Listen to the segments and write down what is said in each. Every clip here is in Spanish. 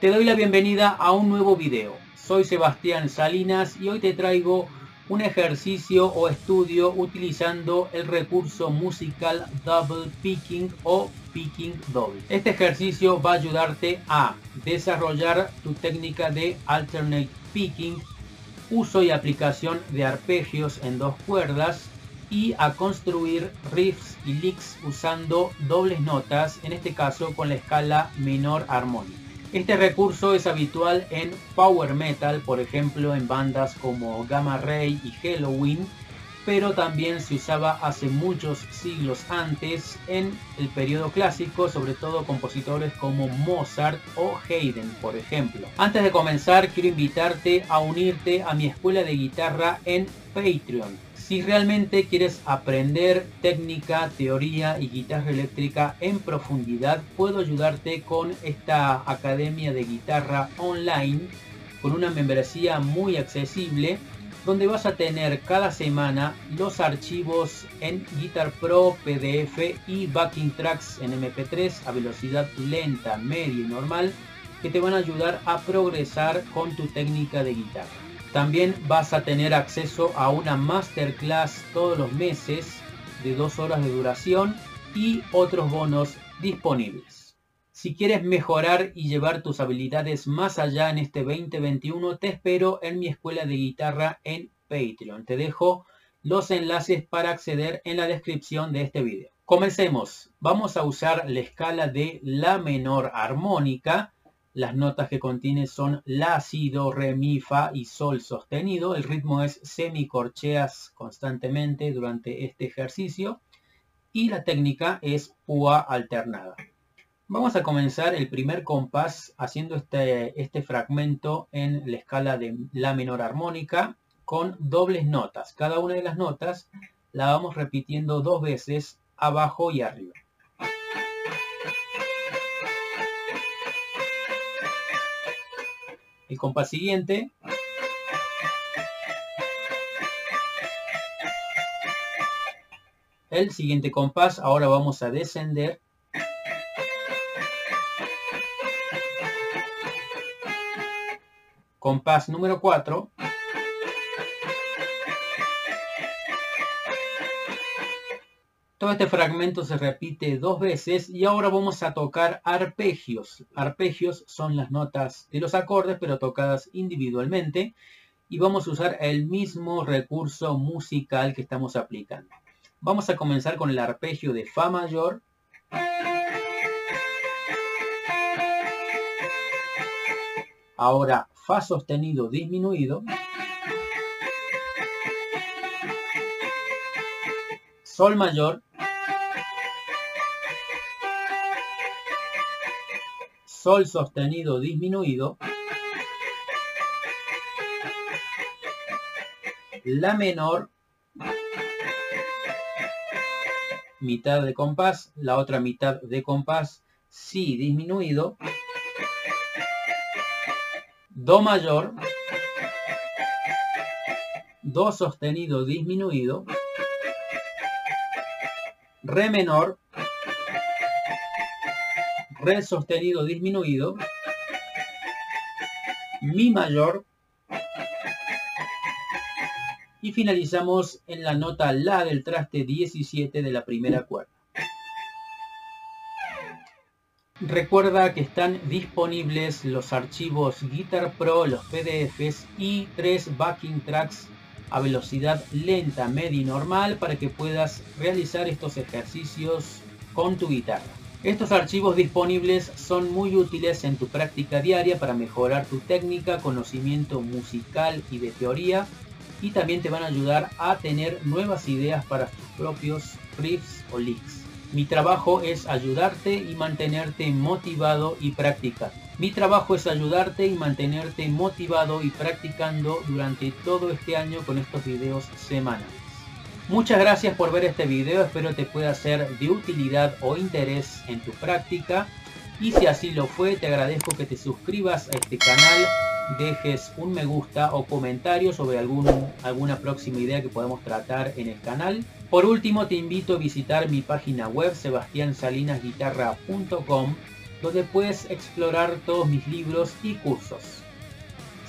Te doy la bienvenida a un nuevo video. Soy Sebastián Salinas y hoy te traigo un ejercicio o estudio utilizando el recurso musical Double Picking o Picking Double. Este ejercicio va a ayudarte a desarrollar tu técnica de Alternate Picking, uso y aplicación de arpegios en dos cuerdas y a construir riffs y licks usando dobles notas, en este caso con la escala menor armónica. Este recurso es habitual en power metal, por ejemplo en bandas como Gamma Ray y Halloween, pero también se usaba hace muchos siglos antes en el periodo clásico, sobre todo compositores como Mozart o Haydn, por ejemplo. Antes de comenzar, quiero invitarte a unirte a mi escuela de guitarra en Patreon. Si realmente quieres aprender técnica, teoría y guitarra eléctrica en profundidad, puedo ayudarte con esta academia de guitarra online con una membresía muy accesible donde vas a tener cada semana los archivos en Guitar Pro, PDF y backing tracks en MP3 a velocidad lenta, media y normal que te van a ayudar a progresar con tu técnica de guitarra. También vas a tener acceso a una masterclass todos los meses de dos horas de duración y otros bonos disponibles. Si quieres mejorar y llevar tus habilidades más allá en este 2021, te espero en mi escuela de guitarra en Patreon. Te dejo los enlaces para acceder en la descripción de este video. Comencemos. Vamos a usar la escala de la menor armónica las notas que contiene son la, si, do, re, mi, fa y sol sostenido. El ritmo es semicorcheas constantemente durante este ejercicio. Y la técnica es púa alternada. Vamos a comenzar el primer compás haciendo este, este fragmento en la escala de la menor armónica con dobles notas. Cada una de las notas la vamos repitiendo dos veces abajo y arriba. el compás siguiente. El siguiente compás, ahora vamos a descender. Compás número 4. Todo este fragmento se repite dos veces y ahora vamos a tocar arpegios. Arpegios son las notas de los acordes pero tocadas individualmente y vamos a usar el mismo recurso musical que estamos aplicando. Vamos a comenzar con el arpegio de Fa mayor. Ahora Fa sostenido disminuido. Sol mayor. Sol sostenido disminuido. La menor. Mitad de compás. La otra mitad de compás. Si disminuido. Do mayor. Do sostenido disminuido. Re menor re sostenido disminuido, mi mayor y finalizamos en la nota la del traste 17 de la primera cuerda. Recuerda que están disponibles los archivos Guitar Pro, los PDFs y tres backing tracks a velocidad lenta, media y normal para que puedas realizar estos ejercicios con tu guitarra. Estos archivos disponibles son muy útiles en tu práctica diaria para mejorar tu técnica, conocimiento musical y de teoría y también te van a ayudar a tener nuevas ideas para tus propios riffs o licks. Mi trabajo es ayudarte y mantenerte motivado y practicando. Mi trabajo es ayudarte y mantenerte motivado y practicando durante todo este año con estos videos semanales. Muchas gracias por ver este video, espero te pueda ser de utilidad o interés en tu práctica y si así lo fue te agradezco que te suscribas a este canal, dejes un me gusta o comentario sobre algún, alguna próxima idea que podamos tratar en el canal. Por último te invito a visitar mi página web sebastiansalinasguitarra.com donde puedes explorar todos mis libros y cursos.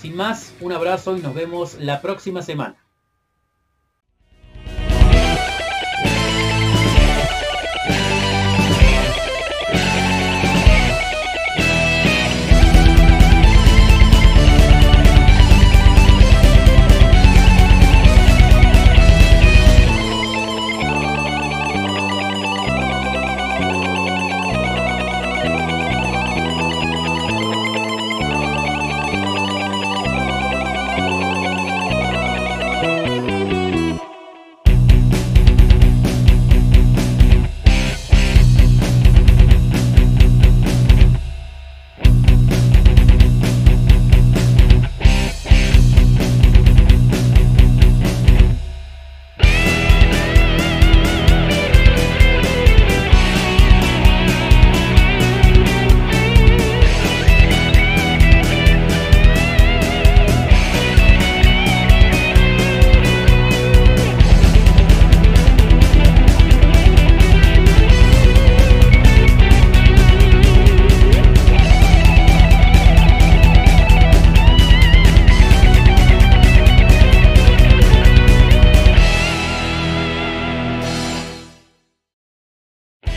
Sin más, un abrazo y nos vemos la próxima semana.